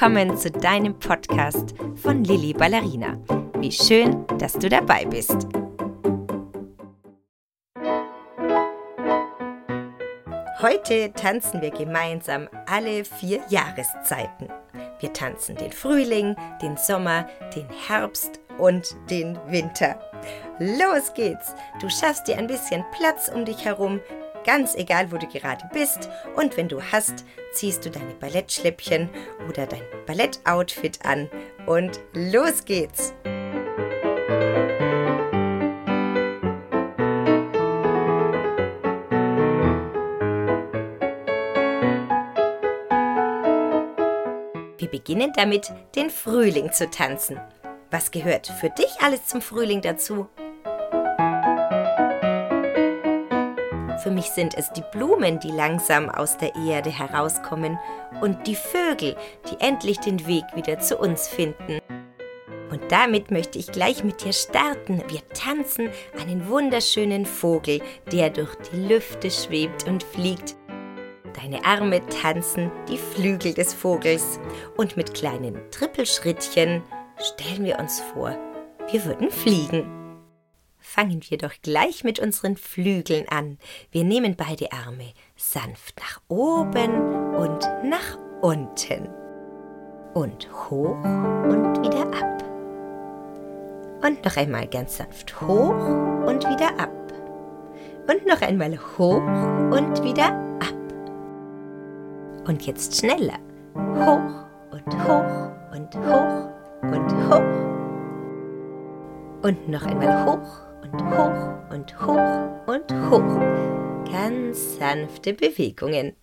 willkommen zu deinem Podcast von Lilly Ballerina. Wie schön, dass du dabei bist. Heute tanzen wir gemeinsam alle vier Jahreszeiten. Wir tanzen den Frühling, den Sommer, den Herbst und den Winter. Los geht's! Du schaffst dir ein bisschen Platz um dich herum, ganz egal wo du gerade bist. Und wenn du hast, ziehst du deine Ballettschläppchen oder dein Ballettoutfit an und los geht's! Wir beginnen damit, den Frühling zu tanzen. Was gehört für dich alles zum Frühling dazu? Für mich sind es die Blumen, die langsam aus der Erde herauskommen und die Vögel, die endlich den Weg wieder zu uns finden. Und damit möchte ich gleich mit dir starten. Wir tanzen einen wunderschönen Vogel, der durch die Lüfte schwebt und fliegt. Deine Arme tanzen die Flügel des Vogels und mit kleinen Trippelschrittchen stellen wir uns vor, wir würden fliegen. Fangen wir doch gleich mit unseren Flügeln an. Wir nehmen beide Arme sanft nach oben und nach unten. Und hoch und wieder ab. Und noch einmal ganz sanft hoch und wieder ab. Und noch einmal hoch und wieder ab. Und jetzt schneller. Hoch und hoch und hoch und hoch. Und noch einmal hoch und hoch und hoch und hoch. Ganz sanfte Bewegungen.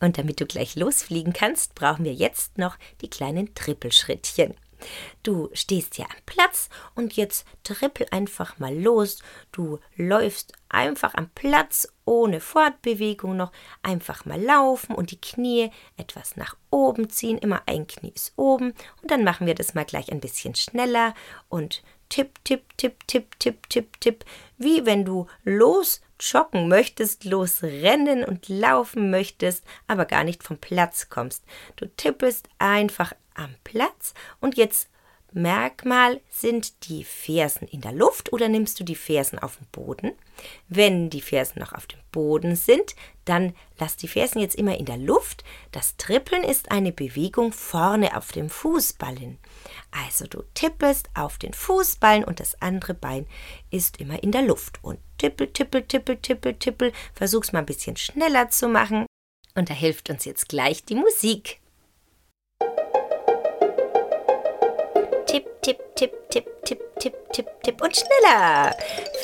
Und damit du gleich losfliegen kannst, brauchen wir jetzt noch die kleinen Trippelschrittchen. Du stehst ja am Platz und jetzt trippel einfach mal los. Du läufst einfach am Platz ohne Fortbewegung noch einfach mal laufen und die Knie etwas nach oben ziehen. Immer ein Knie ist oben und dann machen wir das mal gleich ein bisschen schneller und tipp, tipp, tipp, tipp, tipp, tipp, tipp, wie wenn du los joggen möchtest, losrennen und laufen möchtest, aber gar nicht vom Platz kommst. Du tippest einfach am Platz und jetzt Merkmal sind die Fersen in der Luft oder nimmst du die Fersen auf dem Boden? Wenn die Fersen noch auf dem Boden sind, dann lass die Fersen jetzt immer in der Luft. Das Trippeln ist eine Bewegung vorne auf dem Fußballen. Also du tippelst auf den Fußballen und das andere Bein ist immer in der Luft. Und tippel, tippel, tippel, tippel, tippel. Versuch's mal ein bisschen schneller zu machen. Und da hilft uns jetzt gleich die Musik. tipp, tipp, tipp, tipp, tipp, tipp, tipp und schneller.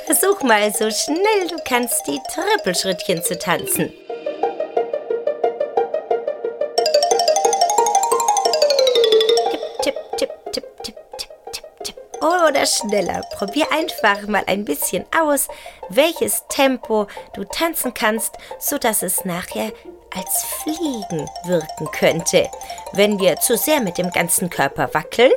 Versuch mal so schnell du kannst die Trippelschrittchen zu tanzen. Oder schneller. Probier einfach mal ein bisschen aus, welches Tempo du tanzen kannst, sodass es nachher als Fliegen wirken könnte. Wenn wir zu sehr mit dem ganzen Körper wackeln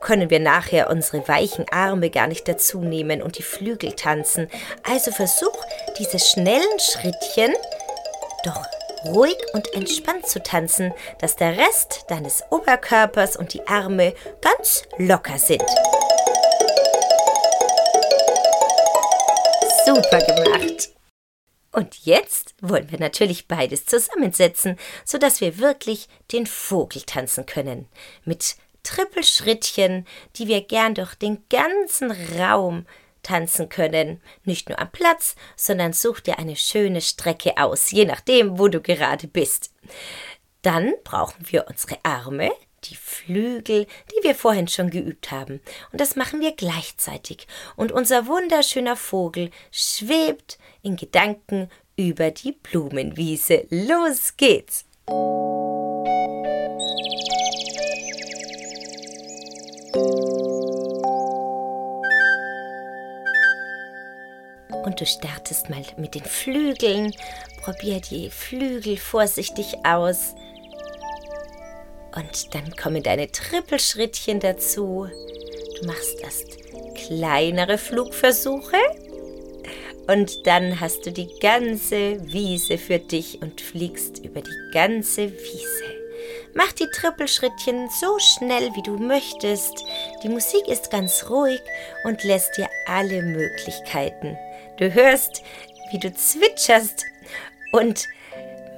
können wir nachher unsere weichen Arme gar nicht dazu nehmen und die Flügel tanzen. Also versuch diese schnellen Schrittchen doch ruhig und entspannt zu tanzen, dass der Rest deines Oberkörpers und die Arme ganz locker sind. Super gemacht! Und jetzt wollen wir natürlich beides zusammensetzen, sodass wir wirklich den Vogel tanzen können. Mit Trippelschrittchen, die wir gern durch den ganzen Raum tanzen können. Nicht nur am Platz, sondern such dir eine schöne Strecke aus, je nachdem, wo du gerade bist. Dann brauchen wir unsere Arme, die Flügel, die wir vorhin schon geübt haben. Und das machen wir gleichzeitig. Und unser wunderschöner Vogel schwebt in Gedanken über die Blumenwiese. Los geht's! Und du startest mal mit den Flügeln. Probier die Flügel vorsichtig aus. Und dann kommen deine Trippelschrittchen dazu. Du machst erst kleinere Flugversuche. Und dann hast du die ganze Wiese für dich und fliegst über die ganze Wiese. Mach die Trippelschrittchen so schnell, wie du möchtest. Die Musik ist ganz ruhig und lässt dir alle Möglichkeiten. Du hörst, wie du zwitscherst und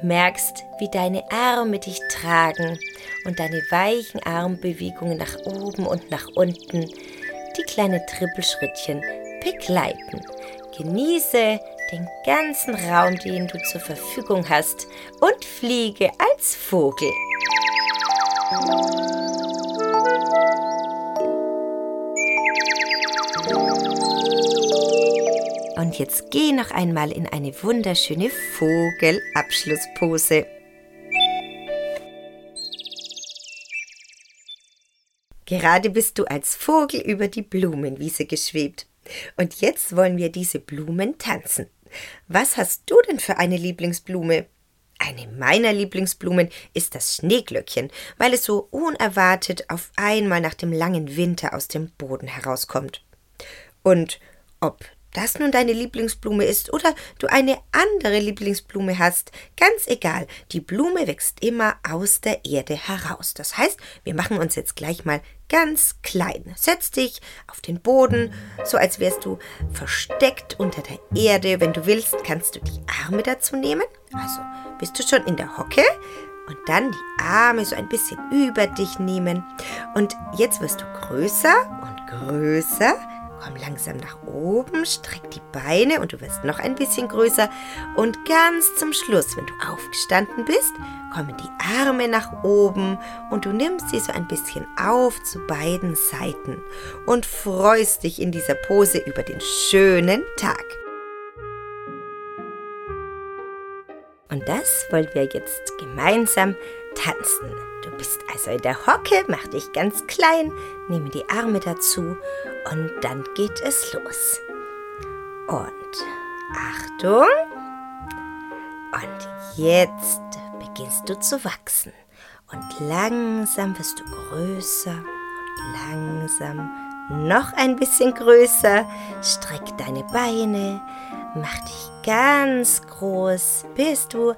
merkst, wie deine Arme dich tragen und deine weichen Armbewegungen nach oben und nach unten die kleinen Trippelschrittchen begleiten. Genieße den ganzen Raum, den du zur Verfügung hast und fliege als Vogel. Und jetzt geh noch einmal in eine wunderschöne Vogelabschlusspose. Gerade bist du als Vogel über die Blumenwiese geschwebt. Und jetzt wollen wir diese Blumen tanzen. Was hast du denn für eine Lieblingsblume? Eine meiner Lieblingsblumen ist das Schneeglöckchen, weil es so unerwartet auf einmal nach dem langen Winter aus dem Boden herauskommt. Und ob das nun deine Lieblingsblume ist oder du eine andere Lieblingsblume hast, ganz egal, die Blume wächst immer aus der Erde heraus. Das heißt, wir machen uns jetzt gleich mal ganz klein. Setz dich auf den Boden, so als wärst du versteckt unter der Erde. Wenn du willst, kannst du die Arme dazu nehmen. Also bist du schon in der Hocke und dann die Arme so ein bisschen über dich nehmen. Und jetzt wirst du größer und größer Komm langsam nach oben, streck die Beine und du wirst noch ein bisschen größer. Und ganz zum Schluss, wenn du aufgestanden bist, kommen die Arme nach oben und du nimmst sie so ein bisschen auf zu beiden Seiten und freust dich in dieser Pose über den schönen Tag. Und das wollen wir jetzt gemeinsam tanzen. Du bist also in der Hocke, mach dich ganz klein, nehme die Arme dazu und dann geht es los. Und Achtung. Und jetzt beginnst du zu wachsen. Und langsam wirst du größer und langsam noch ein bisschen größer. Streck deine Beine, mach dich ganz groß, bis du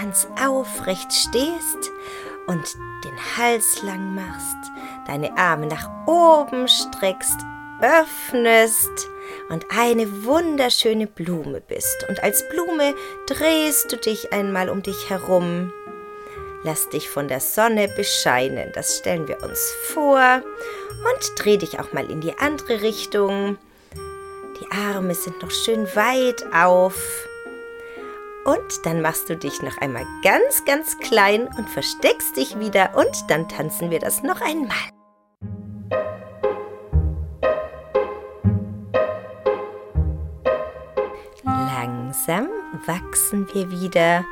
ganz aufrecht stehst und den Hals lang machst, deine Arme nach oben streckst öffnest und eine wunderschöne Blume bist. Und als Blume drehst du dich einmal um dich herum. Lass dich von der Sonne bescheinen, das stellen wir uns vor. Und dreh dich auch mal in die andere Richtung. Die Arme sind noch schön weit auf. Und dann machst du dich noch einmal ganz, ganz klein und versteckst dich wieder und dann tanzen wir das noch einmal. langsam wachsen wir wieder.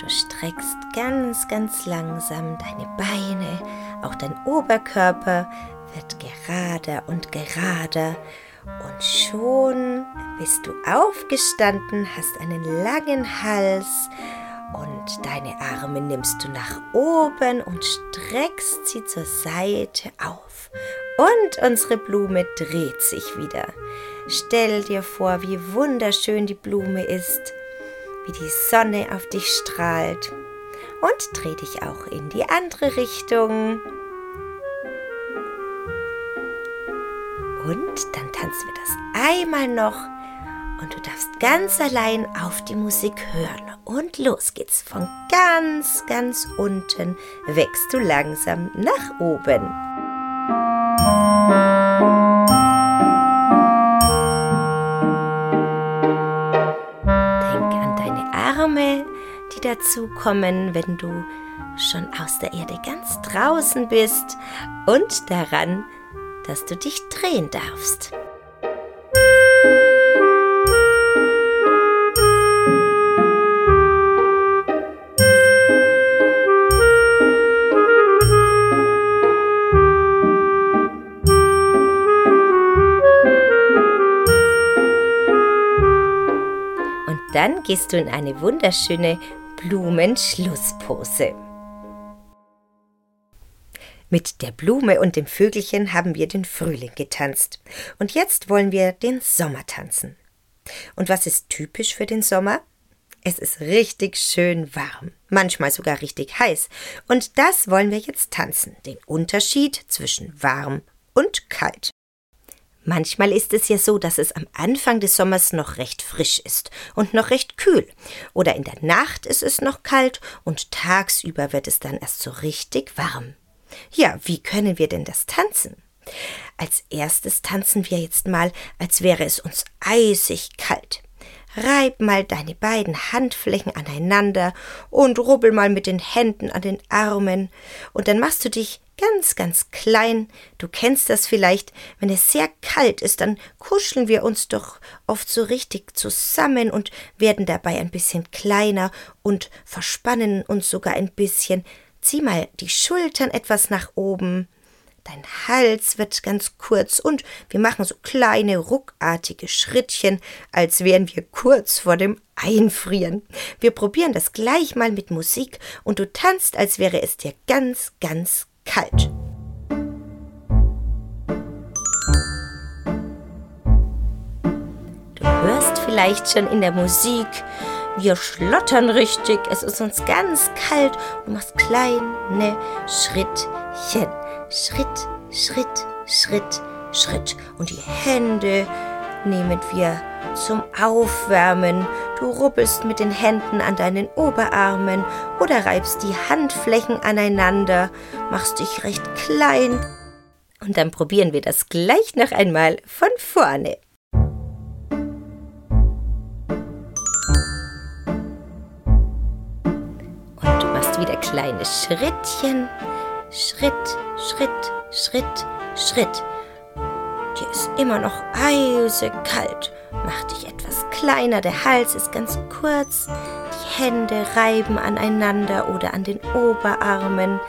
Du streckst ganz, ganz langsam deine Beine, auch dein Oberkörper wird gerader und gerader. Und schon bist du aufgestanden, hast einen langen Hals und deine Arme nimmst du nach oben und streckst sie zur Seite auf. Und unsere Blume dreht sich wieder. Stell dir vor, wie wunderschön die Blume ist, wie die Sonne auf dich strahlt. Und dreh dich auch in die andere Richtung. Und dann tanzen wir das einmal noch und du darfst ganz allein auf die Musik hören. Und los geht's. Von ganz, ganz unten wächst du langsam nach oben. dazu kommen, wenn du schon aus der Erde ganz draußen bist und daran, dass du dich drehen darfst. Und dann gehst du in eine wunderschöne Blumenschlusspose. Mit der Blume und dem Vögelchen haben wir den Frühling getanzt. Und jetzt wollen wir den Sommer tanzen. Und was ist typisch für den Sommer? Es ist richtig schön warm, manchmal sogar richtig heiß. Und das wollen wir jetzt tanzen, den Unterschied zwischen warm und kalt. Manchmal ist es ja so, dass es am Anfang des Sommers noch recht frisch ist und noch recht kühl. Oder in der Nacht ist es noch kalt und tagsüber wird es dann erst so richtig warm. Ja, wie können wir denn das tanzen? Als erstes tanzen wir jetzt mal, als wäre es uns eisig kalt. Reib mal deine beiden Handflächen aneinander und rubbel mal mit den Händen an den Armen, und dann machst du dich ganz, ganz klein. Du kennst das vielleicht, wenn es sehr kalt ist, dann kuscheln wir uns doch oft so richtig zusammen und werden dabei ein bisschen kleiner und verspannen uns sogar ein bisschen. Zieh mal die Schultern etwas nach oben Dein Hals wird ganz kurz und wir machen so kleine ruckartige Schrittchen, als wären wir kurz vor dem Einfrieren. Wir probieren das gleich mal mit Musik und du tanzt, als wäre es dir ganz, ganz kalt. Du hörst vielleicht schon in der Musik, wir schlottern richtig, es ist uns ganz kalt du machst kleine Schrittchen. Schritt, Schritt, Schritt, Schritt. Und die Hände nehmen wir zum Aufwärmen. Du rubbelst mit den Händen an deinen Oberarmen oder reibst die Handflächen aneinander, machst dich recht klein. Und dann probieren wir das gleich noch einmal von vorne. Kleine Schrittchen Schritt, Schritt, Schritt, Schritt. Dir ist immer noch eisekalt. Mach dich etwas kleiner, der Hals ist ganz kurz, die Hände reiben aneinander oder an den Oberarmen.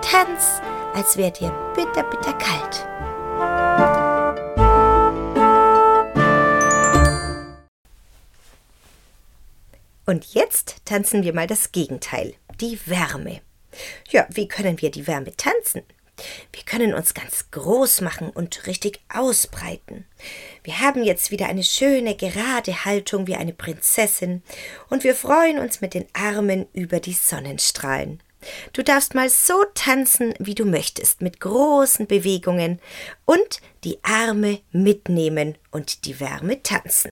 Tanz, als wäre dir bitter, bitter kalt. Und jetzt tanzen wir mal das Gegenteil, die Wärme. Ja, wie können wir die Wärme tanzen? Wir können uns ganz groß machen und richtig ausbreiten. Wir haben jetzt wieder eine schöne gerade Haltung wie eine Prinzessin und wir freuen uns mit den Armen über die Sonnenstrahlen. Du darfst mal so tanzen, wie du möchtest, mit großen Bewegungen und die Arme mitnehmen und die Wärme tanzen.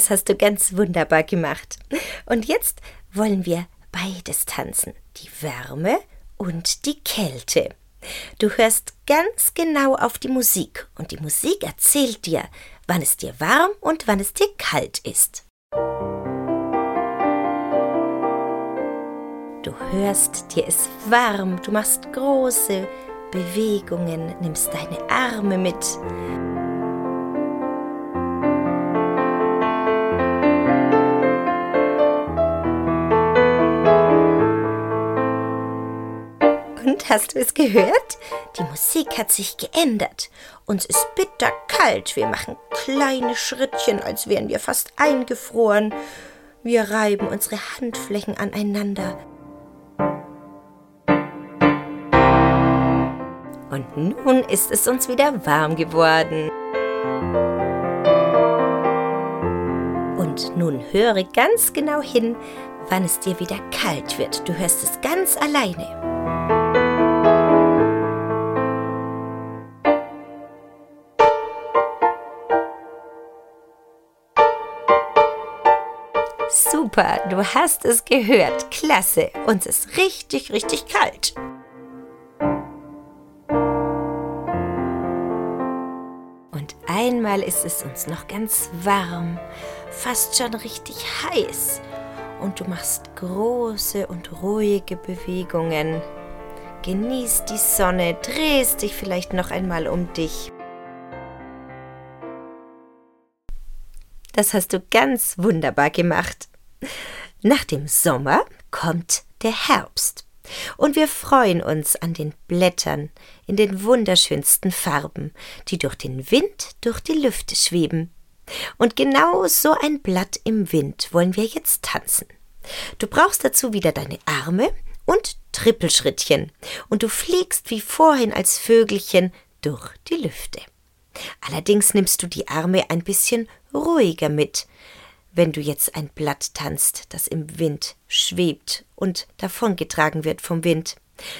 Das hast du ganz wunderbar gemacht. Und jetzt wollen wir beides tanzen. Die Wärme und die Kälte. Du hörst ganz genau auf die Musik und die Musik erzählt dir, wann es dir warm und wann es dir kalt ist. Du hörst, dir ist warm, du machst große Bewegungen, nimmst deine Arme mit. Hast du es gehört? Die Musik hat sich geändert. Uns ist bitterkalt. Wir machen kleine Schrittchen, als wären wir fast eingefroren. Wir reiben unsere Handflächen aneinander. Und nun ist es uns wieder warm geworden. Und nun höre ganz genau hin, wann es dir wieder kalt wird. Du hörst es ganz alleine. Super, du hast es gehört. Klasse. Uns ist richtig, richtig kalt. Und einmal ist es uns noch ganz warm, fast schon richtig heiß. Und du machst große und ruhige Bewegungen. Genießt die Sonne, drehst dich vielleicht noch einmal um dich. Das hast du ganz wunderbar gemacht. Nach dem Sommer kommt der Herbst. Und wir freuen uns an den Blättern in den wunderschönsten Farben, die durch den Wind durch die Lüfte schweben. Und genau so ein Blatt im Wind wollen wir jetzt tanzen. Du brauchst dazu wieder deine Arme und Trippelschrittchen, und du fliegst wie vorhin als Vögelchen durch die Lüfte. Allerdings nimmst du die Arme ein bisschen ruhiger mit, wenn du jetzt ein Blatt tanzt, das im Wind schwebt und davongetragen wird vom Wind.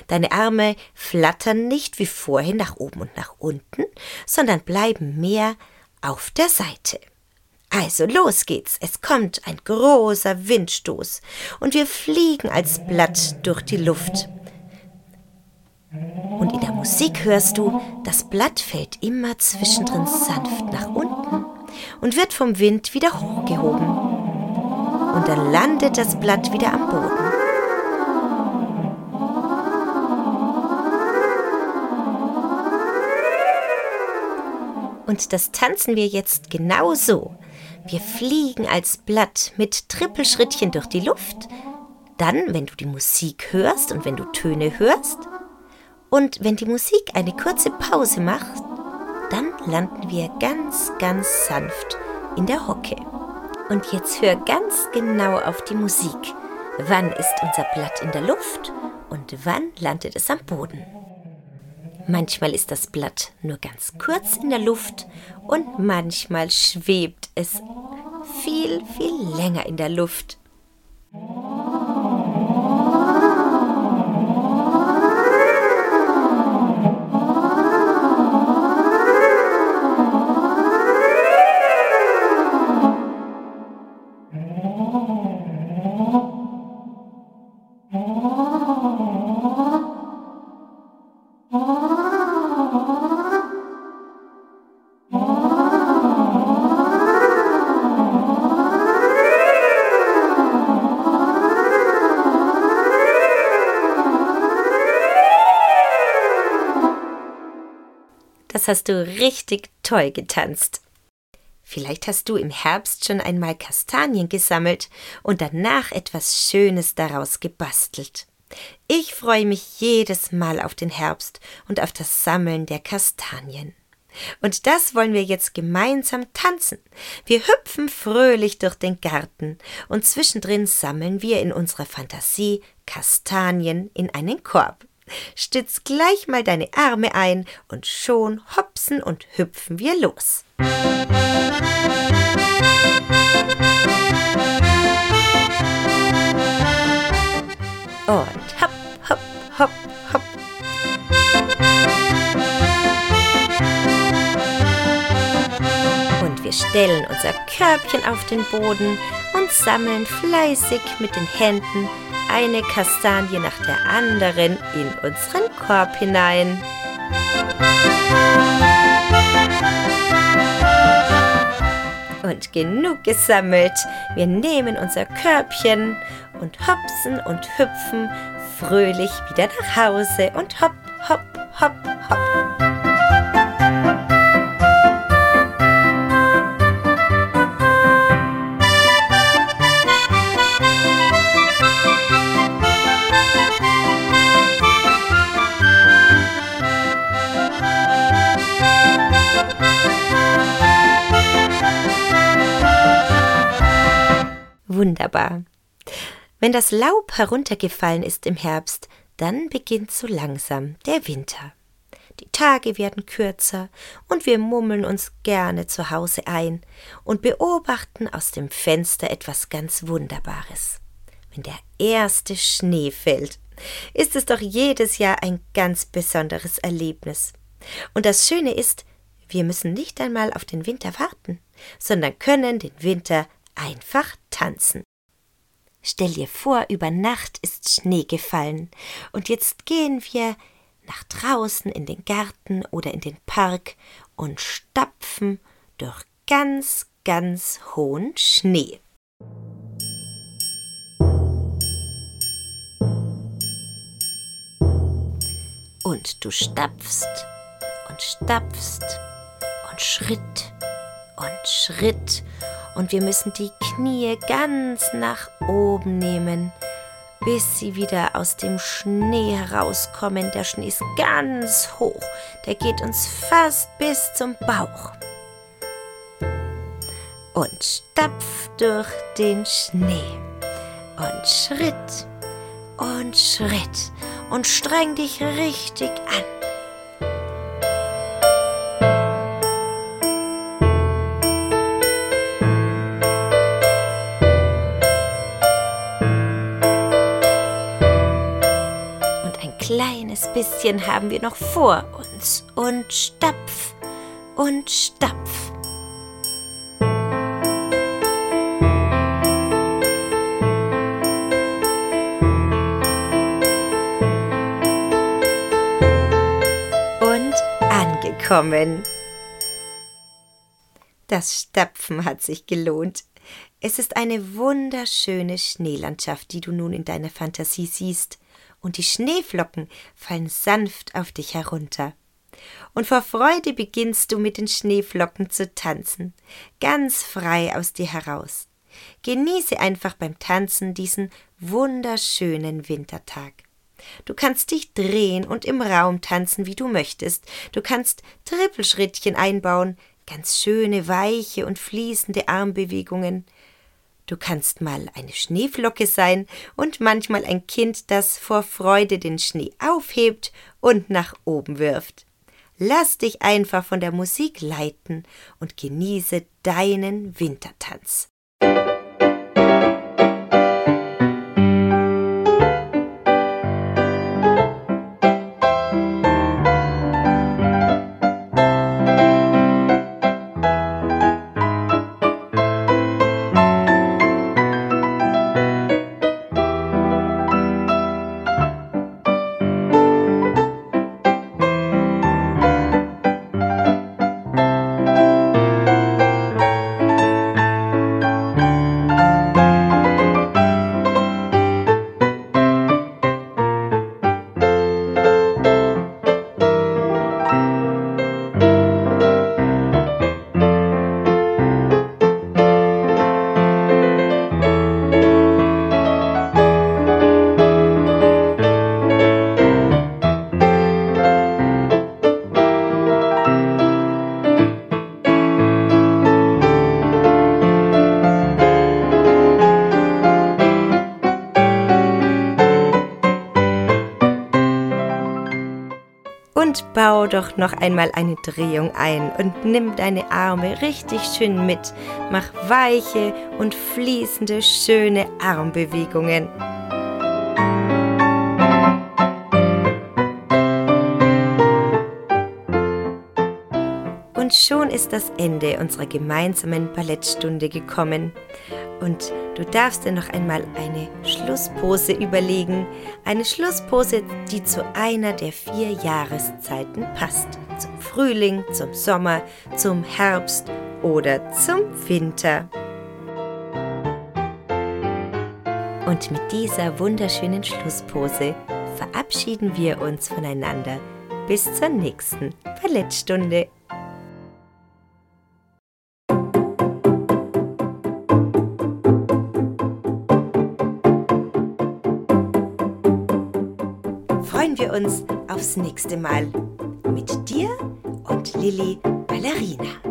Deine Arme flattern nicht wie vorhin nach oben und nach unten, sondern bleiben mehr auf der Seite. Also los geht's, es kommt ein großer Windstoß und wir fliegen als Blatt durch die Luft. Und in der Musik hörst du, das Blatt fällt immer zwischendrin sanft nach unten und wird vom Wind wieder hochgehoben. Und dann landet das Blatt wieder am Boden. Und das tanzen wir jetzt genauso. Wir fliegen als Blatt mit Trippelschrittchen durch die Luft. Dann, wenn du die Musik hörst und wenn du Töne hörst. Und wenn die Musik eine kurze Pause macht, landen wir ganz, ganz sanft in der Hocke. Und jetzt hör ganz genau auf die Musik. Wann ist unser Blatt in der Luft und wann landet es am Boden? Manchmal ist das Blatt nur ganz kurz in der Luft und manchmal schwebt es viel, viel länger in der Luft. Das hast du richtig toll getanzt. Vielleicht hast du im Herbst schon einmal Kastanien gesammelt und danach etwas Schönes daraus gebastelt. Ich freue mich jedes Mal auf den Herbst und auf das Sammeln der Kastanien. Und das wollen wir jetzt gemeinsam tanzen. Wir hüpfen fröhlich durch den Garten und zwischendrin sammeln wir in unserer Fantasie Kastanien in einen Korb. Stütz gleich mal deine Arme ein und schon hopsen und hüpfen wir los. Und hopp, hopp, hopp, hopp. Und wir stellen unser Körbchen auf den Boden und sammeln fleißig mit den Händen eine Kastanie nach der anderen in unseren Korb hinein. Und genug gesammelt. Wir nehmen unser Körbchen und hopsen und hüpfen fröhlich wieder nach Hause und hopp, hopp, hopp. Wunderbar. Wenn das Laub heruntergefallen ist im Herbst, dann beginnt so langsam der Winter. Die Tage werden kürzer und wir mummeln uns gerne zu Hause ein und beobachten aus dem Fenster etwas ganz Wunderbares. Wenn der erste Schnee fällt, ist es doch jedes Jahr ein ganz besonderes Erlebnis. Und das Schöne ist, wir müssen nicht einmal auf den Winter warten, sondern können den Winter einfach tanzen. Stell dir vor, über Nacht ist Schnee gefallen, und jetzt gehen wir nach draußen in den Garten oder in den Park und stapfen durch ganz, ganz hohen Schnee. Und du stapfst und stapfst und Schritt und Schritt und wir müssen die Knie ganz nach oben nehmen bis sie wieder aus dem Schnee herauskommen. Der Schnee ist ganz hoch, der geht uns fast bis zum Bauch. Und stapf durch den Schnee. Und Schritt und Schritt und streng dich richtig an. Bisschen haben wir noch vor uns und stapf und stapf. Und angekommen. Das Stapfen hat sich gelohnt. Es ist eine wunderschöne Schneelandschaft, die du nun in deiner Fantasie siehst und die Schneeflocken fallen sanft auf dich herunter. Und vor Freude beginnst du mit den Schneeflocken zu tanzen, ganz frei aus dir heraus. Genieße einfach beim Tanzen diesen wunderschönen Wintertag. Du kannst dich drehen und im Raum tanzen, wie du möchtest. Du kannst Trippelschrittchen einbauen, ganz schöne, weiche und fließende Armbewegungen. Du kannst mal eine Schneeflocke sein und manchmal ein Kind, das vor Freude den Schnee aufhebt und nach oben wirft. Lass dich einfach von der Musik leiten und genieße deinen Wintertanz. Bau doch noch einmal eine Drehung ein und nimm deine Arme richtig schön mit. Mach weiche und fließende, schöne Armbewegungen. Und schon ist das Ende unserer gemeinsamen Ballettstunde gekommen. Und du darfst dir noch einmal eine Schlusspose überlegen. Eine Schlusspose, die zu einer der vier Jahreszeiten passt. Zum Frühling, zum Sommer, zum Herbst oder zum Winter. Und mit dieser wunderschönen Schlusspose verabschieden wir uns voneinander. Bis zur nächsten Ballettstunde. Uns aufs nächste Mal mit dir und Lilly Ballerina.